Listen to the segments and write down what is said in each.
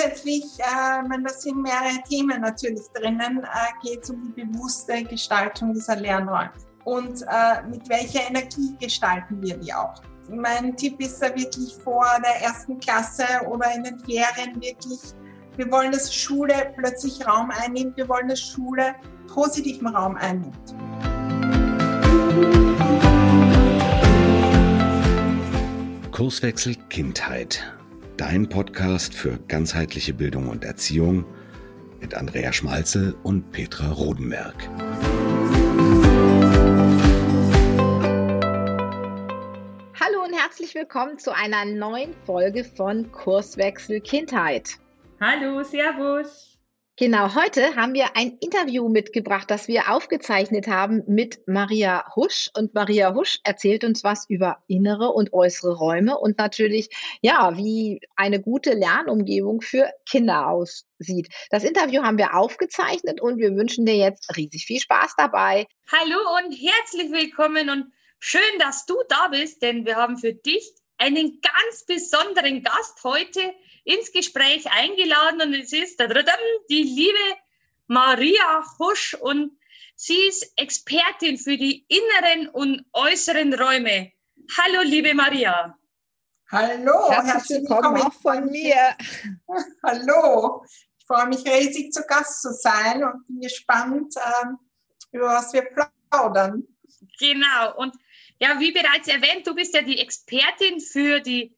grundsätzlich, äh, wenn das sind mehrere Themen natürlich drinnen, äh, geht es um die bewusste Gestaltung dieser Lernräume. Und äh, mit welcher Energie gestalten wir die auch? Mein Tipp ist da wirklich vor der ersten Klasse oder in den Ferien wirklich, wir wollen, dass Schule plötzlich Raum einnimmt, wir wollen, dass Schule positiven Raum einnimmt. Kurswechsel Kindheit dein Podcast für ganzheitliche Bildung und Erziehung mit Andrea Schmalzel und Petra Rodenberg. Hallo und herzlich willkommen zu einer neuen Folge von Kurswechsel Kindheit. Hallo, Servus. Genau, heute haben wir ein Interview mitgebracht, das wir aufgezeichnet haben mit Maria Husch. Und Maria Husch erzählt uns was über innere und äußere Räume und natürlich, ja, wie eine gute Lernumgebung für Kinder aussieht. Das Interview haben wir aufgezeichnet und wir wünschen dir jetzt riesig viel Spaß dabei. Hallo und herzlich willkommen und schön, dass du da bist, denn wir haben für dich einen ganz besonderen Gast heute ins Gespräch eingeladen und es ist die liebe Maria Husch und sie ist Expertin für die inneren und äußeren Räume. Hallo, liebe Maria. Hallo, herzlich, herzlich willkommen auch von mir. Hallo, ich freue mich riesig zu Gast zu sein und bin gespannt, ähm, über was wir plaudern. Genau, und ja, wie bereits erwähnt, du bist ja die Expertin für die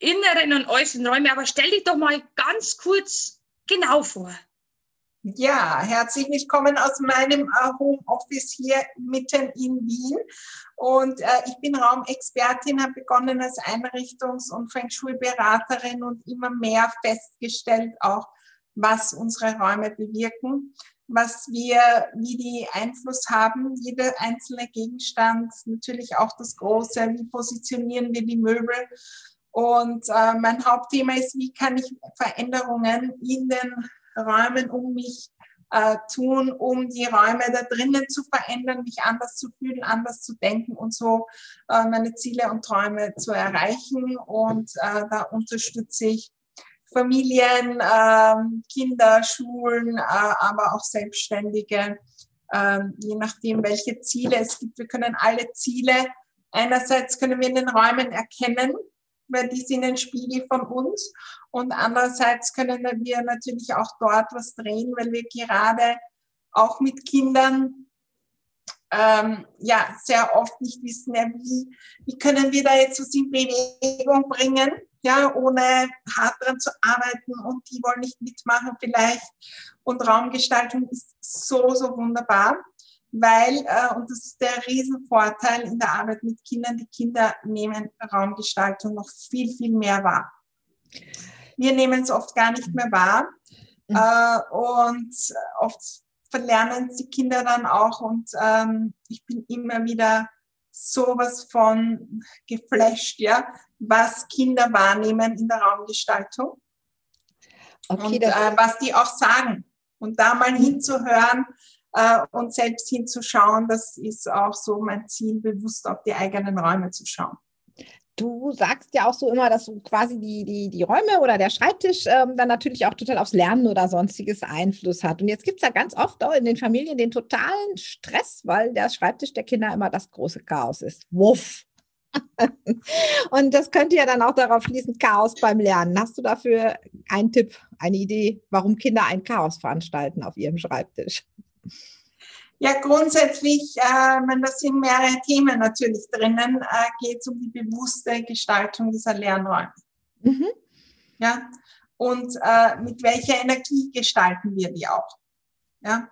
inneren und äußeren Räume. Aber stell dich doch mal ganz kurz genau vor. Ja, herzlich willkommen aus meinem äh, Homeoffice hier mitten in Wien. Und äh, ich bin Raumexpertin, habe begonnen als Einrichtungs- und Feng Shui-Beraterin und immer mehr festgestellt auch, was unsere Räume bewirken, was wir, wie die Einfluss haben, jeder einzelne Gegenstand, natürlich auch das Große, wie positionieren wir die Möbel und äh, mein Hauptthema ist, wie kann ich Veränderungen in den Räumen um mich äh, tun, um die Räume da drinnen zu verändern, mich anders zu fühlen, anders zu denken und so äh, meine Ziele und Träume zu erreichen. Und äh, da unterstütze ich Familien, äh, Kinder, Schulen, äh, aber auch Selbstständige, äh, je nachdem, welche Ziele es gibt. Wir können alle Ziele, einerseits können wir in den Räumen erkennen, weil die sind ein Spiegel von uns. Und andererseits können wir natürlich auch dort was drehen, weil wir gerade auch mit Kindern ähm, ja sehr oft nicht wissen, ja, wie, wie können wir da jetzt was in Bewegung bringen, ja, ohne hart dran zu arbeiten und die wollen nicht mitmachen vielleicht. Und Raumgestaltung ist so, so wunderbar weil, äh, und das ist der Riesenvorteil in der Arbeit mit Kindern, die Kinder nehmen Raumgestaltung noch viel, viel mehr wahr. Wir nehmen es oft gar nicht mehr wahr mhm. äh, und oft verlernen die Kinder dann auch und ähm, ich bin immer wieder sowas von geflasht, ja, was Kinder wahrnehmen in der Raumgestaltung okay, und äh, was die auch sagen. Und da mal hinzuhören, äh, und selbst hinzuschauen, das ist auch so mein Ziel, bewusst auf die eigenen Räume zu schauen. Du sagst ja auch so immer, dass so quasi die, die, die Räume oder der Schreibtisch ähm, dann natürlich auch total aufs Lernen oder sonstiges Einfluss hat. Und jetzt gibt es ja ganz oft auch in den Familien den totalen Stress, weil der Schreibtisch der Kinder immer das große Chaos ist. Wuff! Und das könnte ja dann auch darauf schließen, Chaos beim Lernen. Hast du dafür einen Tipp, eine Idee, warum Kinder ein Chaos veranstalten auf ihrem Schreibtisch? Ja, grundsätzlich, äh, wenn das sind mehrere Themen natürlich drinnen, äh, geht es um die bewusste Gestaltung dieser Lernräume. Mhm. Ja, und äh, mit welcher Energie gestalten wir die auch. Ja,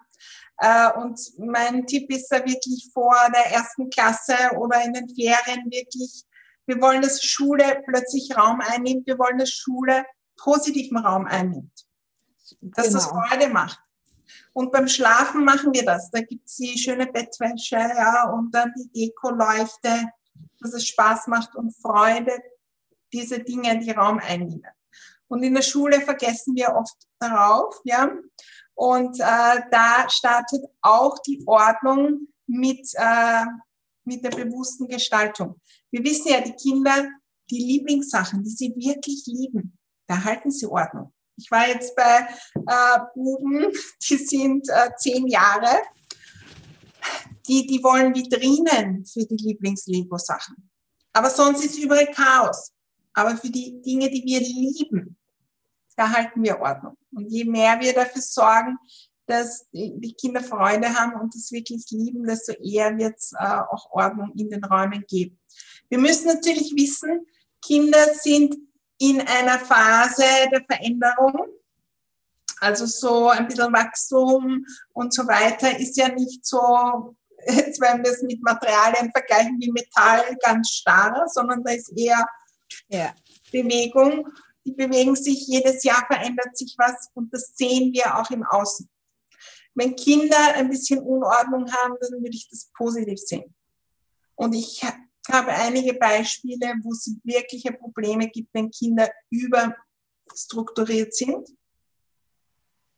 äh, und mein Tipp ist da wirklich vor der ersten Klasse oder in den Ferien wirklich, wir wollen, dass Schule plötzlich Raum einnimmt, wir wollen, dass Schule positiven Raum einnimmt. Dass genau. das Freude macht. Und beim Schlafen machen wir das. Da gibt's die schöne Bettwäsche, ja, und dann die Dekoleuchte, dass es Spaß macht und Freude, diese Dinge, die Raum einnehmen. Und in der Schule vergessen wir oft darauf, ja. Und äh, da startet auch die Ordnung mit, äh, mit der bewussten Gestaltung. Wir wissen ja, die Kinder, die Lieblingssachen, die sie wirklich lieben, da halten sie Ordnung. Ich war jetzt bei äh, Buben, die sind äh, zehn Jahre, die, die wollen Vitrinen für die Lieblings-Lego-Sachen. Aber sonst ist überall Chaos. Aber für die Dinge, die wir lieben, da halten wir Ordnung. Und je mehr wir dafür sorgen, dass die Kinder Freude haben und das wirklich lieben, desto eher wird es äh, auch Ordnung in den Räumen geben. Wir müssen natürlich wissen, Kinder sind in einer Phase der Veränderung. Also so ein bisschen Wachstum und so weiter ist ja nicht so, jetzt wenn wir es mit Materialien vergleichen wie Metall ganz starr, sondern da ist eher ja. Bewegung. Die bewegen sich, jedes Jahr verändert sich was und das sehen wir auch im Außen. Wenn Kinder ein bisschen Unordnung haben, dann würde ich das positiv sehen. Und ich habe einige Beispiele, wo es wirkliche Probleme gibt, wenn Kinder überstrukturiert sind.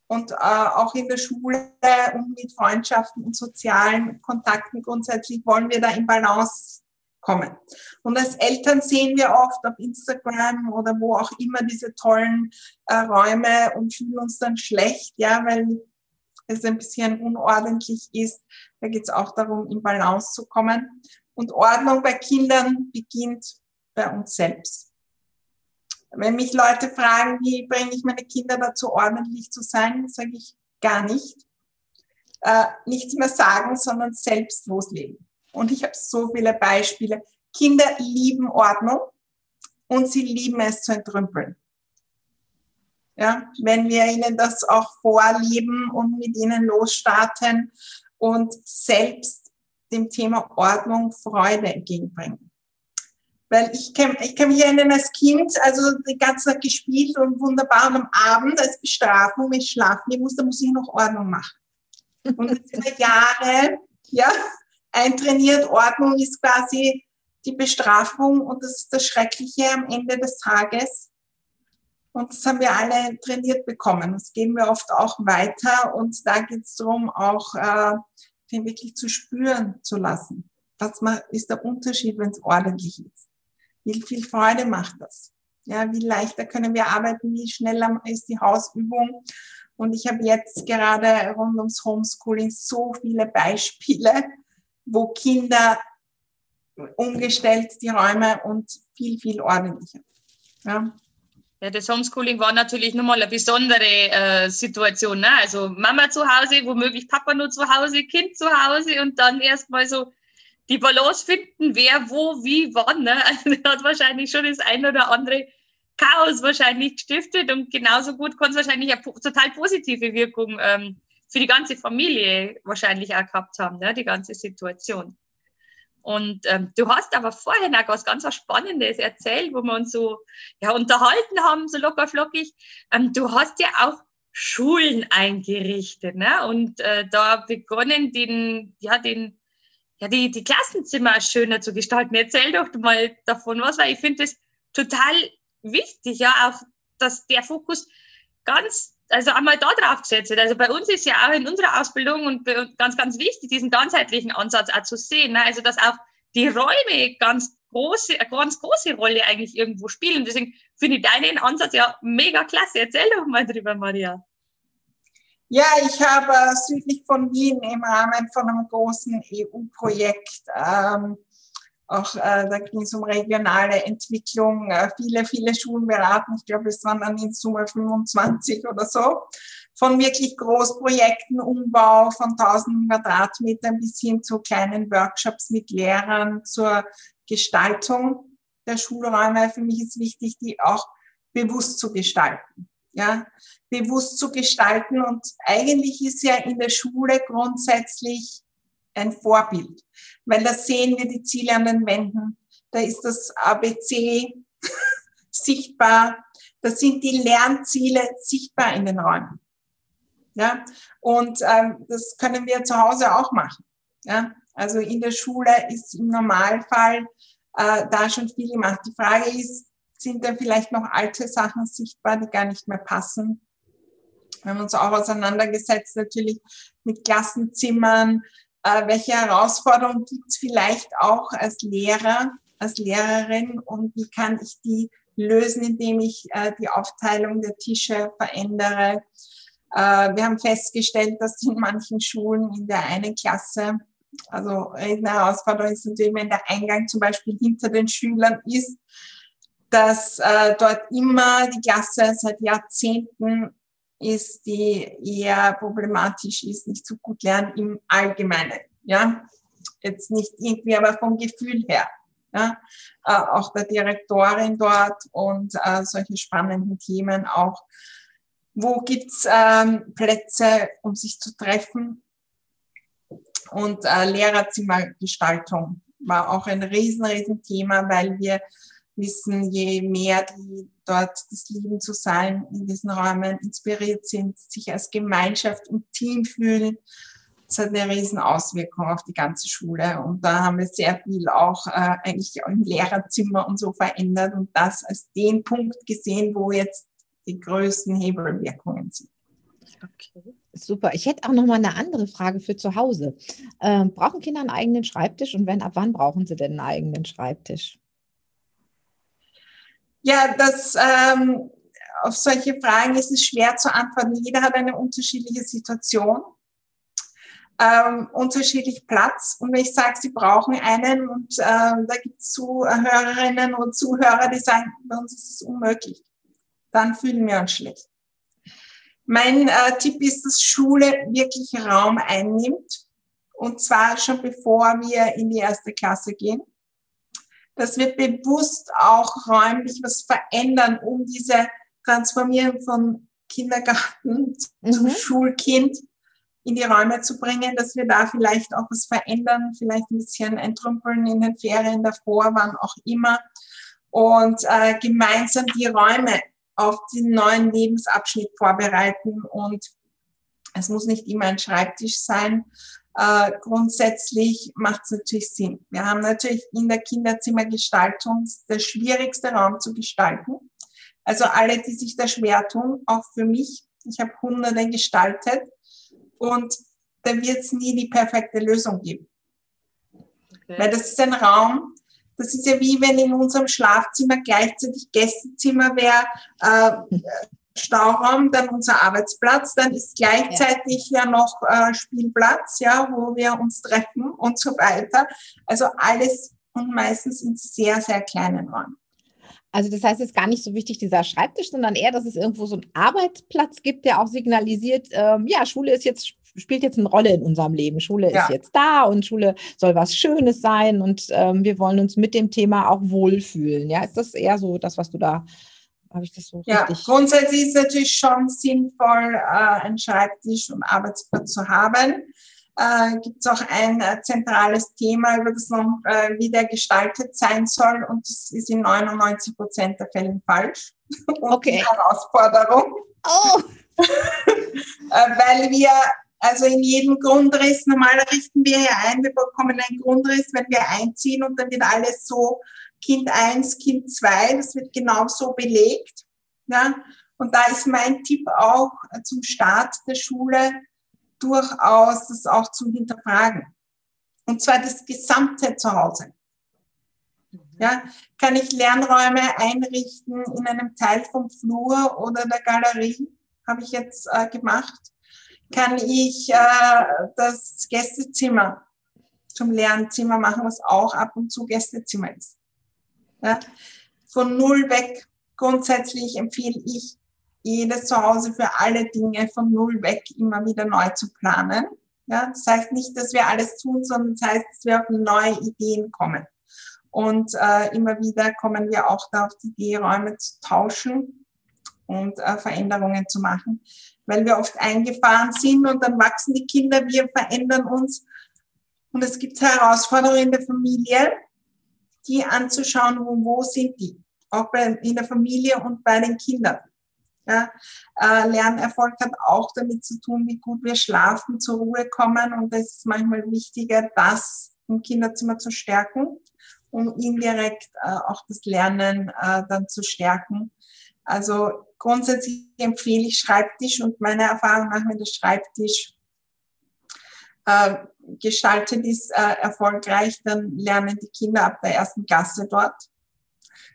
Und äh, auch in der Schule und mit Freundschaften und sozialen Kontakten grundsätzlich wollen wir da in Balance kommen. Und als Eltern sehen wir oft auf Instagram oder wo auch immer diese tollen äh, Räume und fühlen uns dann schlecht, ja, weil es ein bisschen unordentlich ist. Da geht es auch darum, in Balance zu kommen. Und Ordnung bei Kindern beginnt bei uns selbst. Wenn mich Leute fragen, wie bringe ich meine Kinder dazu, ordentlich zu sein, sage ich gar nicht. Äh, nichts mehr sagen, sondern selbst loslegen. Und ich habe so viele Beispiele. Kinder lieben Ordnung und sie lieben es zu entrümpeln. Ja, wenn wir ihnen das auch vorleben und mit ihnen losstarten und selbst dem Thema Ordnung Freude entgegenbringen. Weil ich kann, ich kann mich erinnern, als Kind, also die ganze Zeit gespielt und wunderbar und am Abend als Bestrafung, wenn ich schlafen gehen muss, da muss ich noch Ordnung machen. Und jetzt über Jahre, ja, eintrainiert, Ordnung ist quasi die Bestrafung und das ist das Schreckliche am Ende des Tages. Und das haben wir alle trainiert bekommen. Das geben wir oft auch weiter. Und da geht es darum, auch äh, den wirklich zu spüren zu lassen. Was ist der Unterschied, wenn es ordentlich ist? Wie viel Freude macht das? Ja, wie leichter können wir arbeiten? Wie schneller ist die Hausübung? Und ich habe jetzt gerade rund ums Homeschooling so viele Beispiele, wo Kinder umgestellt die Räume und viel, viel ordentlicher. Ja. Ja, das Homeschooling war natürlich nochmal eine besondere äh, Situation. Ne? Also Mama zu Hause, womöglich Papa nur zu Hause, Kind zu Hause und dann erstmal so die Balance finden, wer, wo, wie, wann. Ne? Also das hat wahrscheinlich schon das ein oder andere Chaos wahrscheinlich gestiftet und genauso gut kann es wahrscheinlich eine total positive Wirkung ähm, für die ganze Familie wahrscheinlich auch gehabt haben, ne? die ganze Situation. Und ähm, du hast aber vorhin auch was ganz Spannendes erzählt, wo wir uns so ja, unterhalten haben, so locker flockig. Ähm, du hast ja auch Schulen eingerichtet ne? und äh, da begonnen, den, ja, den, ja, die, die Klassenzimmer schöner zu gestalten. Erzähl doch mal davon was, weil ich finde das total wichtig, ja, auch, dass der Fokus ganz also einmal da drauf gesetzt wird. Also bei uns ist ja auch in unserer Ausbildung und ganz, ganz wichtig, diesen ganzheitlichen Ansatz auch zu sehen. Ne? Also dass auch die Räume ganz große, eine ganz große Rolle eigentlich irgendwo spielen. Deswegen finde ich deinen Ansatz ja mega klasse. Erzähl doch mal drüber, Maria. Ja, ich habe südlich von Wien im Rahmen von einem großen EU-Projekt ähm, auch äh, da ging es um regionale Entwicklung, äh, viele, viele Schulen beraten. Ich glaube, es waren dann in Summe 25 oder so. Von wirklich Großprojekten, Umbau von 1000 Quadratmetern bis hin zu kleinen Workshops mit Lehrern zur Gestaltung der Schulräume. Für mich ist wichtig, die auch bewusst zu gestalten. Ja, bewusst zu gestalten. Und eigentlich ist ja in der Schule grundsätzlich ein Vorbild, weil da sehen wir die Ziele an den Wänden, da ist das ABC sichtbar, da sind die Lernziele sichtbar in den Räumen. Ja, und ähm, das können wir zu Hause auch machen. Ja, also in der Schule ist im Normalfall äh, da schon viel gemacht. Die Frage ist, sind da vielleicht noch alte Sachen sichtbar, die gar nicht mehr passen? Wir haben uns auch auseinandergesetzt natürlich mit Klassenzimmern, äh, welche Herausforderungen gibt es vielleicht auch als Lehrer, als Lehrerin und wie kann ich die lösen, indem ich äh, die Aufteilung der Tische verändere. Äh, wir haben festgestellt, dass in manchen Schulen in der einen Klasse, also eine Herausforderung ist natürlich, wenn der Eingang zum Beispiel hinter den Schülern ist, dass äh, dort immer die Klasse seit Jahrzehnten ist, die eher problematisch ist, nicht so gut lernen im Allgemeinen. Ja, jetzt nicht irgendwie, aber vom Gefühl her. Ja, äh, auch der Direktorin dort und äh, solche spannenden Themen auch. Wo gibt's ähm, Plätze, um sich zu treffen? Und äh, Lehrerzimmergestaltung war auch ein riesen, riesen Thema, weil wir wissen, je mehr die dort das Lieben zu sein in diesen Räumen inspiriert sind, sich als Gemeinschaft und Team fühlen, das hat eine riesen Auswirkung auf die ganze Schule. Und da haben wir sehr viel auch äh, eigentlich auch im Lehrerzimmer und so verändert und das als den Punkt gesehen, wo jetzt die größten Hebelwirkungen sind. Okay. Super. Ich hätte auch noch mal eine andere Frage für zu Hause. Ähm, brauchen Kinder einen eigenen Schreibtisch und wenn, ab wann brauchen sie denn einen eigenen Schreibtisch? Ja, das ähm, auf solche Fragen ist es schwer zu antworten. Jeder hat eine unterschiedliche Situation, ähm, unterschiedlich Platz. Und wenn ich sage, sie brauchen einen und äh, da gibt es Zuhörerinnen und Zuhörer, die sagen, bei uns ist es unmöglich, dann fühlen wir uns schlecht. Mein äh, Tipp ist, dass Schule wirklich Raum einnimmt. Und zwar schon bevor wir in die erste Klasse gehen dass wir bewusst auch räumlich was verändern, um diese Transformierung von Kindergarten mhm. zum Schulkind in die Räume zu bringen, dass wir da vielleicht auch was verändern, vielleicht ein bisschen entrümpeln in den Ferien davor, wann auch immer und äh, gemeinsam die Räume auf den neuen Lebensabschnitt vorbereiten und es muss nicht immer ein Schreibtisch sein, äh, grundsätzlich macht es natürlich Sinn. Wir haben natürlich in der Kinderzimmergestaltung der schwierigste Raum zu gestalten. Also alle, die sich da schwer tun, auch für mich. Ich habe Hunderte gestaltet und da wird es nie die perfekte Lösung geben. Okay. Weil das ist ein Raum, das ist ja wie wenn in unserem Schlafzimmer gleichzeitig Gästezimmer wäre, äh, Stauraum, dann unser Arbeitsplatz, dann ist gleichzeitig ja, ja noch äh, Spielplatz, ja, wo wir uns treffen und so weiter. Also alles und meistens in sehr, sehr kleinen Räumen. Also das heißt, es ist gar nicht so wichtig, dieser Schreibtisch, sondern eher, dass es irgendwo so einen Arbeitsplatz gibt, der auch signalisiert, ähm, ja, Schule ist jetzt spielt jetzt eine Rolle in unserem Leben. Schule ja. ist jetzt da und Schule soll was Schönes sein und ähm, wir wollen uns mit dem Thema auch wohlfühlen. Ja, ist das eher so das, was du da habe ich das so ja, richtig? Grundsätzlich ist es natürlich schon sinnvoll, äh, einen Schreibtisch und Arbeitsplatz zu haben. Äh, Gibt es auch ein äh, zentrales Thema, über das noch, äh, wie der gestaltet sein soll und das ist in 99 Prozent der Fälle falsch. okay. Die Herausforderung. Oh. äh, weil wir also in jedem Grundriss, normal richten wir hier ein, wir bekommen einen Grundriss, wenn wir einziehen und dann wird alles so Kind 1, Kind 2, das wird genauso belegt. Ja? Und da ist mein Tipp auch zum Start der Schule durchaus das auch zu hinterfragen. Und zwar das gesamte Zuhause. Ja, kann ich Lernräume einrichten in einem Teil vom Flur oder der Galerie? Habe ich jetzt äh, gemacht. Kann ich äh, das Gästezimmer zum Lernzimmer machen, was auch ab und zu Gästezimmer ist? Ja? Von null weg. Grundsätzlich empfehle ich, jedes Zuhause für alle Dinge von null weg immer wieder neu zu planen. Ja, das heißt nicht, dass wir alles tun, sondern das heißt, dass wir auf neue Ideen kommen. Und äh, immer wieder kommen wir auch da auf die Idee, Räume zu tauschen und äh, Veränderungen zu machen, weil wir oft eingefahren sind und dann wachsen die Kinder, wir verändern uns. Und es gibt Herausforderungen in der Familie, die anzuschauen, wo, wo sind die, auch bei, in der Familie und bei den Kindern. Ja, äh, Lernerfolg hat auch damit zu tun, wie gut wir schlafen, zur Ruhe kommen und es ist manchmal wichtiger, das im Kinderzimmer zu stärken, um indirekt äh, auch das Lernen äh, dann zu stärken. Also grundsätzlich empfehle ich Schreibtisch und meine Erfahrung nach mit dem Schreibtisch äh, gestaltet ist äh, erfolgreich, dann lernen die Kinder ab der ersten Klasse dort.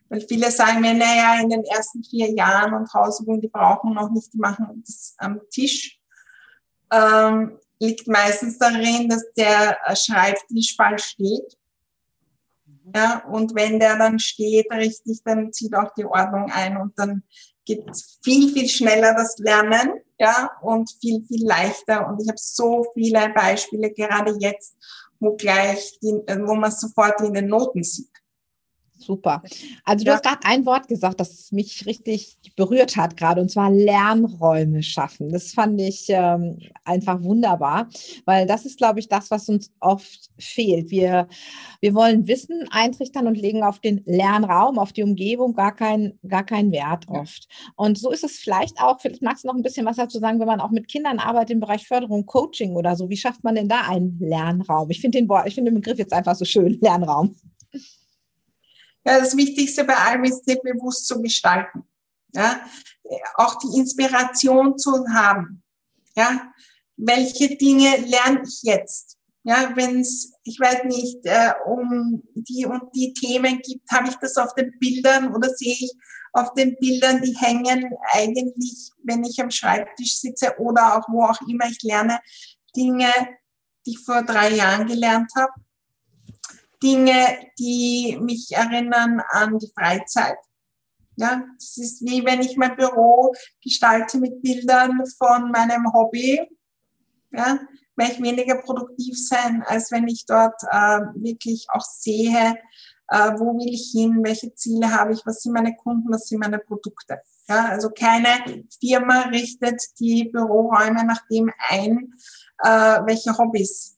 Weil viele sagen mir, naja, in den ersten vier Jahren und Hausübungen, die brauchen noch nicht, die machen das am Tisch. Ähm, liegt meistens darin, dass der Schreibtisch falsch steht. Ja, und wenn der dann steht richtig, dann zieht auch die Ordnung ein und dann geht viel, viel schneller das Lernen, ja, und viel, viel leichter. Und ich habe so viele Beispiele, gerade jetzt, wo gleich, die, wo man sofort in den Noten sieht. Super. Also du ja. hast gerade ein Wort gesagt, das mich richtig berührt hat gerade, und zwar Lernräume schaffen. Das fand ich ähm, einfach wunderbar, weil das ist, glaube ich, das, was uns oft fehlt. Wir, wir wollen Wissen eintrichtern und legen auf den Lernraum, auf die Umgebung gar, kein, gar keinen Wert oft. Und so ist es vielleicht auch, vielleicht magst du noch ein bisschen was dazu sagen, wenn man auch mit Kindern arbeitet im Bereich Förderung, Coaching oder so. Wie schafft man denn da einen Lernraum? Ich finde den, ich finde den Begriff jetzt einfach so schön, Lernraum. Ja, das Wichtigste bei allem ist, sich bewusst zu gestalten. Ja, auch die Inspiration zu haben. Ja, welche Dinge lerne ich jetzt? Ja, wenn es, ich weiß nicht, äh, um die und die Themen gibt, habe ich das auf den Bildern oder sehe ich auf den Bildern, die hängen eigentlich, wenn ich am Schreibtisch sitze oder auch wo auch immer ich lerne, Dinge, die ich vor drei Jahren gelernt habe Dinge, die mich erinnern an die Freizeit. Ja, das ist wie wenn ich mein Büro gestalte mit Bildern von meinem Hobby. Ja, werde ich weniger produktiv sein, als wenn ich dort äh, wirklich auch sehe, äh, wo will ich hin, welche Ziele habe ich, was sind meine Kunden, was sind meine Produkte. Ja, also keine Firma richtet die Büroräume nach dem ein, äh, welche Hobbys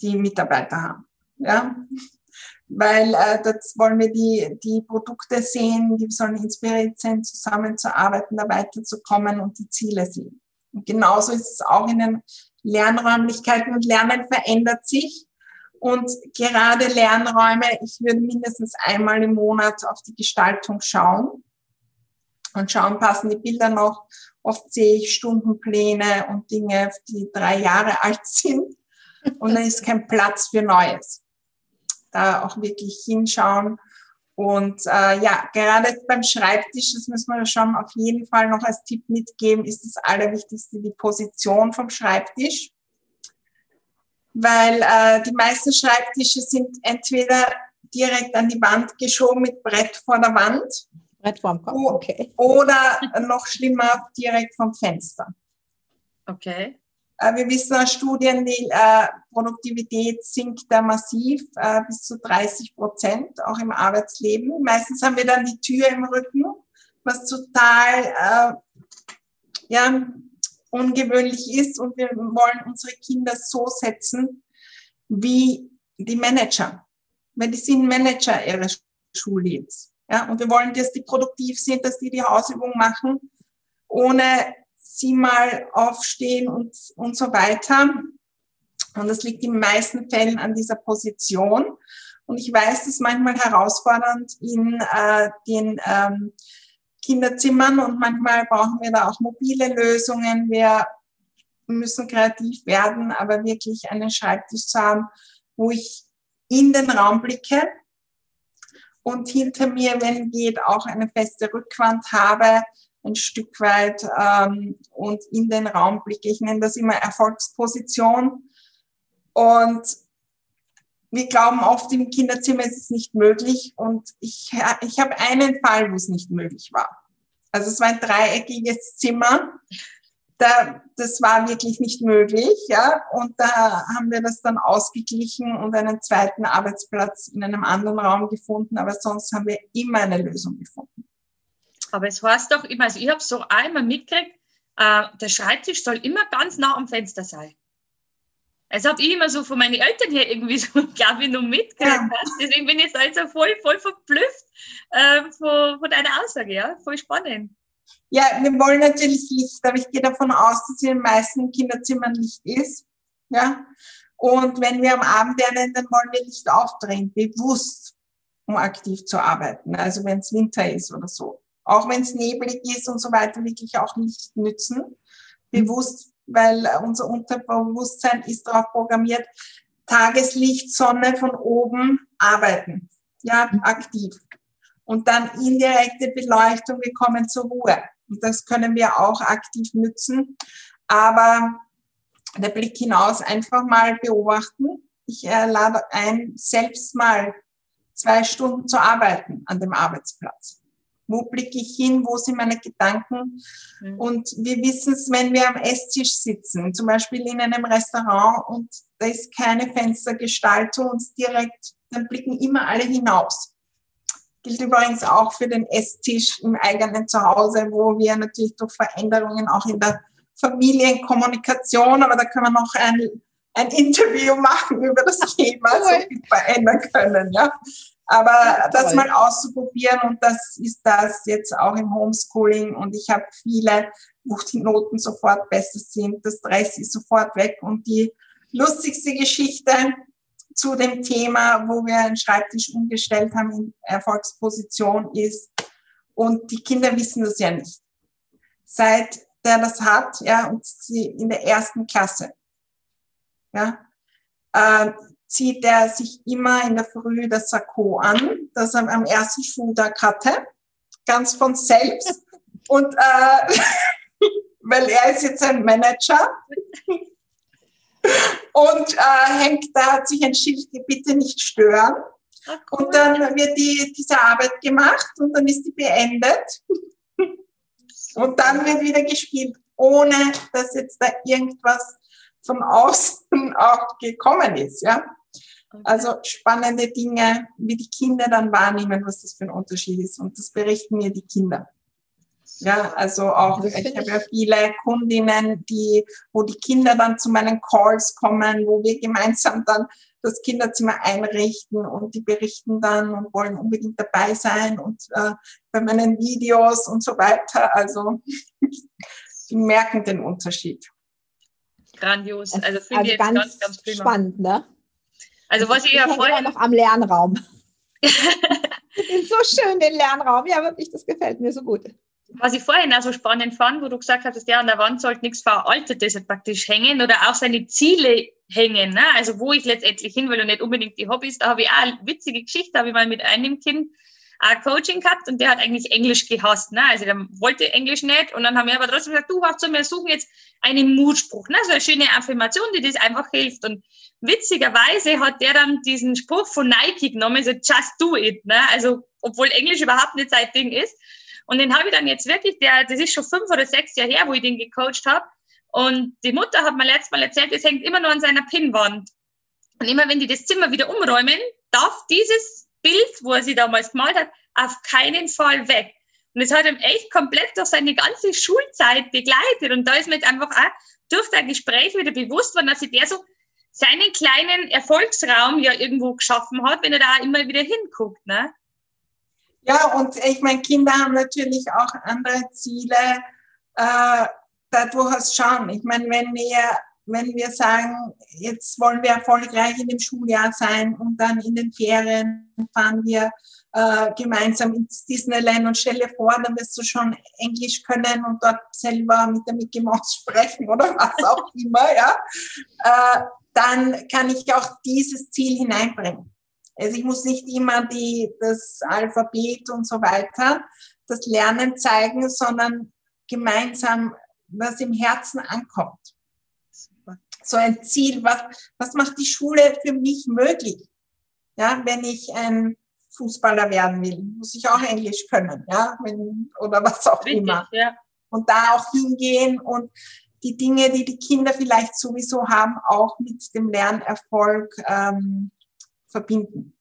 die Mitarbeiter haben ja, weil äh, das wollen wir die, die Produkte sehen, die sollen inspiriert sein, zusammenzuarbeiten, da weiterzukommen und die Ziele sehen. Und genauso ist es auch in den Lernräumlichkeiten und Lernen verändert sich. Und gerade Lernräume, ich würde mindestens einmal im Monat auf die Gestaltung schauen und schauen, passen die Bilder noch. Oft sehe ich Stundenpläne und Dinge, die drei Jahre alt sind. Und dann ist kein Platz für Neues da auch wirklich hinschauen. Und äh, ja, gerade beim Schreibtisch, das müssen wir schon auf jeden Fall noch als Tipp mitgeben, ist das Allerwichtigste die Position vom Schreibtisch. Weil äh, die meisten Schreibtische sind entweder direkt an die Wand geschoben mit Brett vor der Wand. Brett vorm Kopf, okay. Oder noch schlimmer, direkt vom Fenster. Okay. Äh, wir wissen aus Studien, die äh, Produktivität sinkt da massiv äh, bis zu 30 Prozent, auch im Arbeitsleben. Meistens haben wir dann die Tür im Rücken, was total ja, ungewöhnlich ist. Und wir wollen unsere Kinder so setzen wie die Manager. Weil die sind Manager ihres Schullebens. Ja, und wir wollen, dass die produktiv sind, dass die die Hausübung machen, ohne sie mal aufstehen und, und so weiter. Und das liegt in den meisten Fällen an dieser Position. Und ich weiß, das ist manchmal herausfordernd in äh, den ähm, Kinderzimmern und manchmal brauchen wir da auch mobile Lösungen. Wir müssen kreativ werden, aber wirklich einen Schreibtisch zu haben, wo ich in den Raum blicke und hinter mir, wenn geht, auch eine feste Rückwand habe, ein Stück weit ähm, und in den Raum blicke. Ich nenne das immer Erfolgsposition. Und wir glauben oft, im Kinderzimmer ist es nicht möglich. Und ich, ich habe einen Fall, wo es nicht möglich war. Also es war ein dreieckiges Zimmer. Da, das war wirklich nicht möglich, ja. Und da haben wir das dann ausgeglichen und einen zweiten Arbeitsplatz in einem anderen Raum gefunden. Aber sonst haben wir immer eine Lösung gefunden. Aber es heißt doch immer, also ich habe so einmal mitgekriegt, äh, der Schreibtisch soll immer ganz nah am Fenster sein. Also habe ich immer so von meinen Eltern her irgendwie so, glaube ich, noch mitgekriegt. Ja. Deswegen bin ich jetzt also voll, voll verblüfft äh, von, von deiner Aussage, ja, voll spannend. Ja, wir wollen natürlich Licht, aber ich gehe davon aus, dass in den meisten Kinderzimmern Licht ist. Ja. Und wenn wir am Abend lernen, dann wollen wir Licht aufdrehen, bewusst, um aktiv zu arbeiten. Also wenn es Winter ist oder so auch wenn es neblig ist und so weiter, wirklich auch nicht nützen. Bewusst, weil unser Unterbewusstsein ist darauf programmiert, Tageslicht, Sonne von oben arbeiten. Ja, aktiv. Und dann indirekte Beleuchtung, wir kommen zur Ruhe. Und das können wir auch aktiv nützen. Aber der Blick hinaus einfach mal beobachten. Ich äh, lade ein, selbst mal zwei Stunden zu arbeiten an dem Arbeitsplatz. Wo blicke ich hin? Wo sind meine Gedanken? Mhm. Und wir wissen es, wenn wir am Esstisch sitzen, zum Beispiel in einem Restaurant und da ist keine Fenstergestaltung und direkt, dann blicken immer alle hinaus. Gilt übrigens auch für den Esstisch im eigenen Zuhause, wo wir natürlich durch Veränderungen auch in der Familienkommunikation, aber da können wir noch ein, ein Interview machen über das Thema, so viel verändern können. Ja. Aber das mal auszuprobieren und das ist das jetzt auch im Homeschooling und ich habe viele, wo die Noten sofort besser sind, das Stress ist sofort weg und die lustigste Geschichte zu dem Thema, wo wir einen Schreibtisch umgestellt haben in Erfolgsposition ist und die Kinder wissen das ja nicht. Seit der das hat, ja, und sie in der ersten Klasse, ja, äh, zieht er sich immer in der Früh das Sakko an, das er am ersten Schultag hatte, ganz von selbst. Und äh, weil er ist jetzt ein Manager und äh, hängt da, hat sich ein Schild, bitte nicht stören. Ach, cool. Und dann wird die, diese Arbeit gemacht und dann ist die beendet. und dann wird wieder gespielt, ohne dass jetzt da irgendwas von außen auch gekommen ist, ja. Also spannende Dinge, wie die Kinder dann wahrnehmen, was das für ein Unterschied ist. Und das berichten mir die Kinder. Ja, also auch, ich habe ja viele Kundinnen, die, wo die Kinder dann zu meinen Calls kommen, wo wir gemeinsam dann das Kinderzimmer einrichten und die berichten dann und wollen unbedingt dabei sein und äh, bei meinen Videos und so weiter. Also die merken den Unterschied. Grandios. Also finde also ich ganz, ganz, ganz spannend, ne? Also was ich, ich ja vorher noch am Lernraum. so schön den Lernraum. Ja, wirklich, das gefällt mir so gut. Was ich vorhin auch so spannend fand, wo du gesagt hast, der an der Wand sollte nichts Veraltetes praktisch hängen oder auch seine Ziele hängen. Ne? Also wo ich letztendlich hin will und nicht unbedingt die Hobbys. Da habe ich auch eine witzige Geschichte, habe ich mal mit einem Kind ein Coaching gehabt und der hat eigentlich Englisch gehasst. Ne? Also der wollte Englisch nicht und dann haben wir aber trotzdem gesagt, du was zu wir suchen jetzt einen Mutspruch, ne? so eine schöne Affirmation, die das einfach hilft. Und witzigerweise hat der dann diesen Spruch von Nike genommen, so just do it. Ne? Also obwohl Englisch überhaupt nicht sein Ding ist. Und den habe ich dann jetzt wirklich, der, das ist schon fünf oder sechs Jahre her, wo ich den gecoacht habe. Und die Mutter hat mir letztes Mal erzählt, es hängt immer nur an seiner Pinnwand. Und immer wenn die das Zimmer wieder umräumen, darf dieses Bild, wo er sie damals gemalt hat, auf keinen Fall weg. Und es hat ihm echt komplett durch seine ganze Schulzeit begleitet. Und da ist mir jetzt einfach auch durch das Gespräch wieder bewusst worden, dass sich der so seinen kleinen Erfolgsraum ja irgendwo geschaffen hat, wenn er da immer wieder hinguckt. Ne? Ja, und ich meine, Kinder haben natürlich auch andere Ziele. Äh, dadurch schauen. Ich meine, wenn wir wenn wir sagen, jetzt wollen wir erfolgreich in dem Schuljahr sein und dann in den Ferien fahren wir äh, gemeinsam ins Disneyland und stell dir vor, dann wirst du schon Englisch können und dort selber mit der Mickey Mouse sprechen oder was auch immer, ja, äh, dann kann ich auch dieses Ziel hineinbringen. Also ich muss nicht immer die, das Alphabet und so weiter, das Lernen zeigen, sondern gemeinsam, was im Herzen ankommt so ein Ziel, was, was macht die Schule für mich möglich? Ja, wenn ich ein Fußballer werden will, muss ich auch Englisch können, ja, wenn, oder was auch Richtig, immer. Ja. Und da auch hingehen und die Dinge, die die Kinder vielleicht sowieso haben, auch mit dem Lernerfolg ähm, verbinden.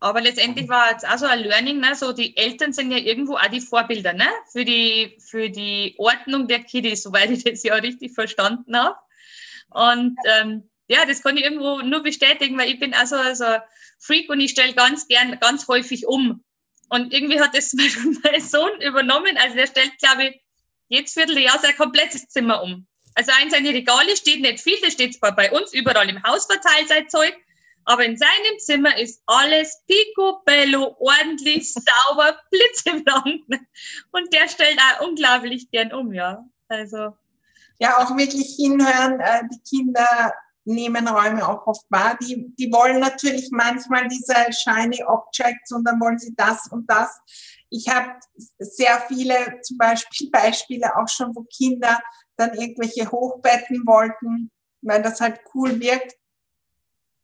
Aber letztendlich war es auch so ein Learning, ne? so die Eltern sind ja irgendwo auch die Vorbilder ne? für, die, für die Ordnung der Kiddies, soweit ich das ja richtig verstanden habe. Und ähm, ja, das kann ich irgendwo nur bestätigen, weil ich bin also so ein Freak und ich stelle ganz gern, ganz häufig um. Und irgendwie hat das mein Sohn übernommen. Also der stellt, glaube ich, jetzt Vierteljahr sein komplettes Zimmer um. Also in seine Regale steht nicht viel, das steht zwar bei uns überall im Haus verteilt, sein Zeug, aber in seinem Zimmer ist alles picobello, ordentlich, sauber, blitzeblank. Und der stellt auch unglaublich gern um, ja. Also ja auch wirklich hinhören, äh, die Kinder nehmen Räume auch oft wahr. Die, die wollen natürlich manchmal diese shiny Objects und dann wollen sie das und das. Ich habe sehr viele zum Beispiel Beispiele auch schon, wo Kinder dann irgendwelche Hochbetten wollten, weil das halt cool wirkt.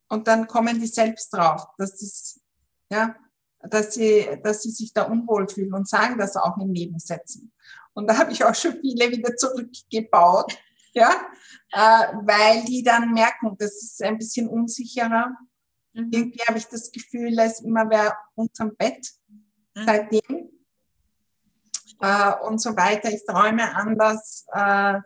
Und dann kommen die selbst drauf, dass das, ja, dass sie, dass sie sich da unwohl fühlen und sagen das auch in Nebensätzen. Und da habe ich auch schon viele wieder zurückgebaut, ja, äh, weil die dann merken, das ist ein bisschen unsicherer. Mhm. Irgendwie habe ich das Gefühl, da ist immer wer unterm Bett mhm. seitdem äh, und so weiter. Ich träume anders. Äh,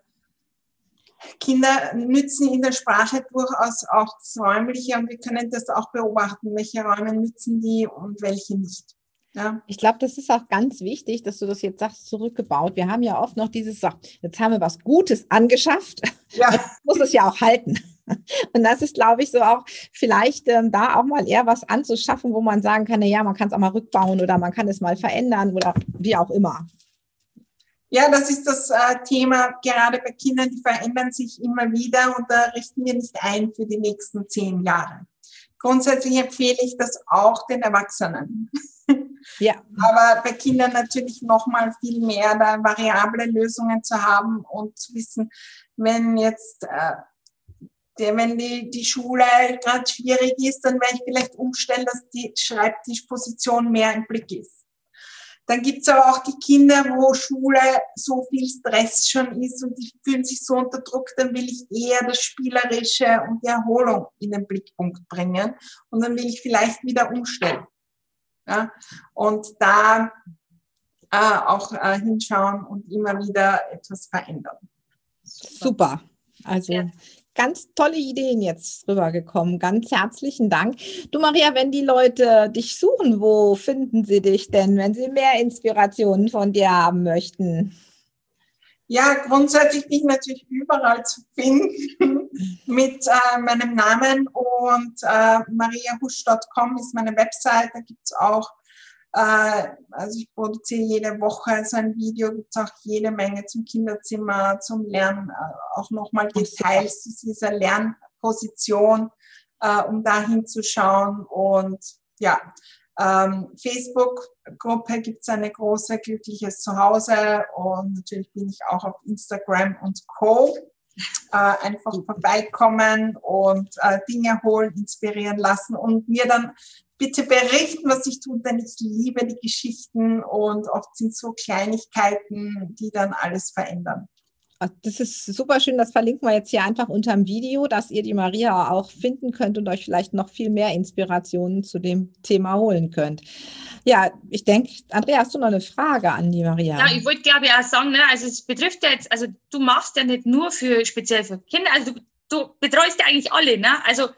Kinder nützen in der Sprache durchaus auch das Räumliche und wir können das auch beobachten, welche Räume nützen die und welche nicht. Ja. Ich glaube, das ist auch ganz wichtig, dass du das jetzt sagst, zurückgebaut. Wir haben ja oft noch dieses, so, jetzt haben wir was Gutes angeschafft, ja. jetzt muss es ja auch halten. Und das ist, glaube ich, so auch vielleicht ähm, da auch mal eher was anzuschaffen, wo man sagen kann, na ja, man kann es auch mal rückbauen oder man kann es mal verändern oder wie auch immer. Ja, das ist das äh, Thema, gerade bei Kindern, die verändern sich immer wieder und da richten wir nicht ein für die nächsten zehn Jahre. Grundsätzlich empfehle ich das auch den Erwachsenen. Ja. Aber bei Kindern natürlich noch mal viel mehr, da variable Lösungen zu haben und zu wissen, wenn jetzt äh, der, wenn die, die Schule gerade schwierig ist, dann werde ich vielleicht umstellen, dass die Schreibtischposition mehr im Blick ist. Dann gibt's aber auch die Kinder, wo Schule so viel Stress schon ist und die fühlen sich so unter Druck, dann will ich eher das Spielerische und die Erholung in den Blickpunkt bringen und dann will ich vielleicht wieder umstellen. Ja? Und da äh, auch äh, hinschauen und immer wieder etwas verändern. Super. Also ja ganz tolle Ideen jetzt rübergekommen. Ganz herzlichen Dank. Du Maria, wenn die Leute dich suchen, wo finden sie dich denn, wenn sie mehr Inspirationen von dir haben möchten? Ja, grundsätzlich bin ich natürlich überall zu finden mit äh, meinem Namen und äh, mariahusch.com ist meine Website. Da gibt es auch äh, also ich produziere jede Woche so ein Video, gibt es auch jede Menge zum Kinderzimmer, zum Lernen, äh, auch nochmal Details zu dieser Lernposition, äh, um da hinzuschauen. Und ja, ähm, Facebook-Gruppe gibt es eine große Glückliches Zuhause und natürlich bin ich auch auf Instagram und Co. Äh, einfach vorbeikommen und äh, Dinge holen, inspirieren lassen und mir dann bitte berichten, was ich tue, denn ich liebe die Geschichten und oft sind so Kleinigkeiten, die dann alles verändern. Ah, das ist super schön. Das verlinken wir jetzt hier einfach unter dem Video, dass ihr die Maria auch finden könnt und euch vielleicht noch viel mehr Inspirationen zu dem Thema holen könnt. Ja, ich denke, Andrea, hast du noch eine Frage an die Maria? Ja, ich wollte glaube ich auch sagen, ne, also es betrifft ja jetzt, also du machst ja nicht nur für speziell für Kinder, also du, du betreust ja eigentlich alle, ne? Also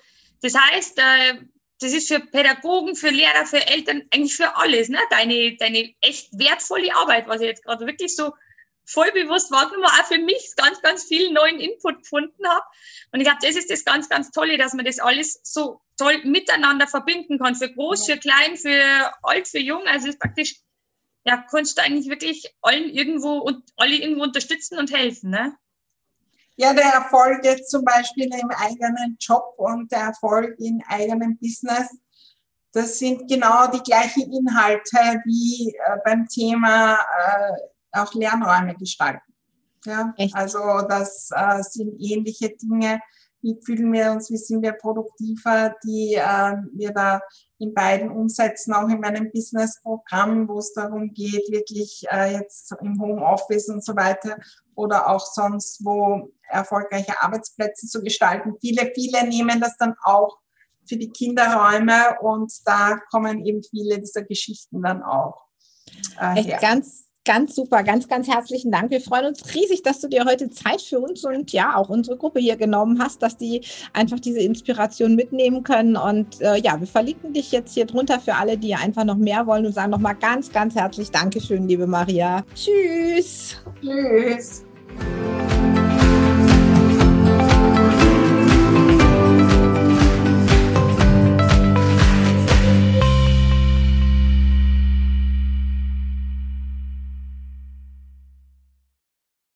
das heißt, äh, das ist für Pädagogen, für Lehrer, für Eltern, eigentlich für alles, ne? Deine, deine echt wertvolle Arbeit, was ich jetzt gerade wirklich so voll bewusst wahrgenommen, auch für mich ganz, ganz viel neuen Input gefunden habe. Und ich glaube, das ist das ganz, ganz Tolle, dass man das alles so toll miteinander verbinden kann. Für groß, für klein, für alt, für jung. Also ist praktisch, ja, kannst du eigentlich wirklich allen irgendwo und alle irgendwo unterstützen und helfen, ne? Ja, der Erfolg jetzt zum Beispiel im eigenen Job und der Erfolg im eigenen Business, das sind genau die gleichen Inhalte wie äh, beim Thema äh, auch Lernräume gestalten. Ja, Echt? also das äh, sind ähnliche Dinge. Wie fühlen wir uns, wie sind wir produktiver, die äh, wir da in beiden umsetzen, auch in meinem Business-Programm, wo es darum geht, wirklich äh, jetzt im Homeoffice und so weiter oder auch sonst, wo erfolgreiche Arbeitsplätze zu gestalten. Viele, viele nehmen das dann auch für die Kinderräume und da kommen eben viele dieser Geschichten dann auch. Äh, Echt her. ganz Ganz super, ganz, ganz herzlichen Dank. Wir freuen uns riesig, dass du dir heute Zeit für uns und ja auch unsere Gruppe hier genommen hast, dass die einfach diese Inspiration mitnehmen können. Und äh, ja, wir verlinken dich jetzt hier drunter für alle, die einfach noch mehr wollen und sagen nochmal ganz, ganz herzlich Dankeschön, liebe Maria. Tschüss. Tschüss.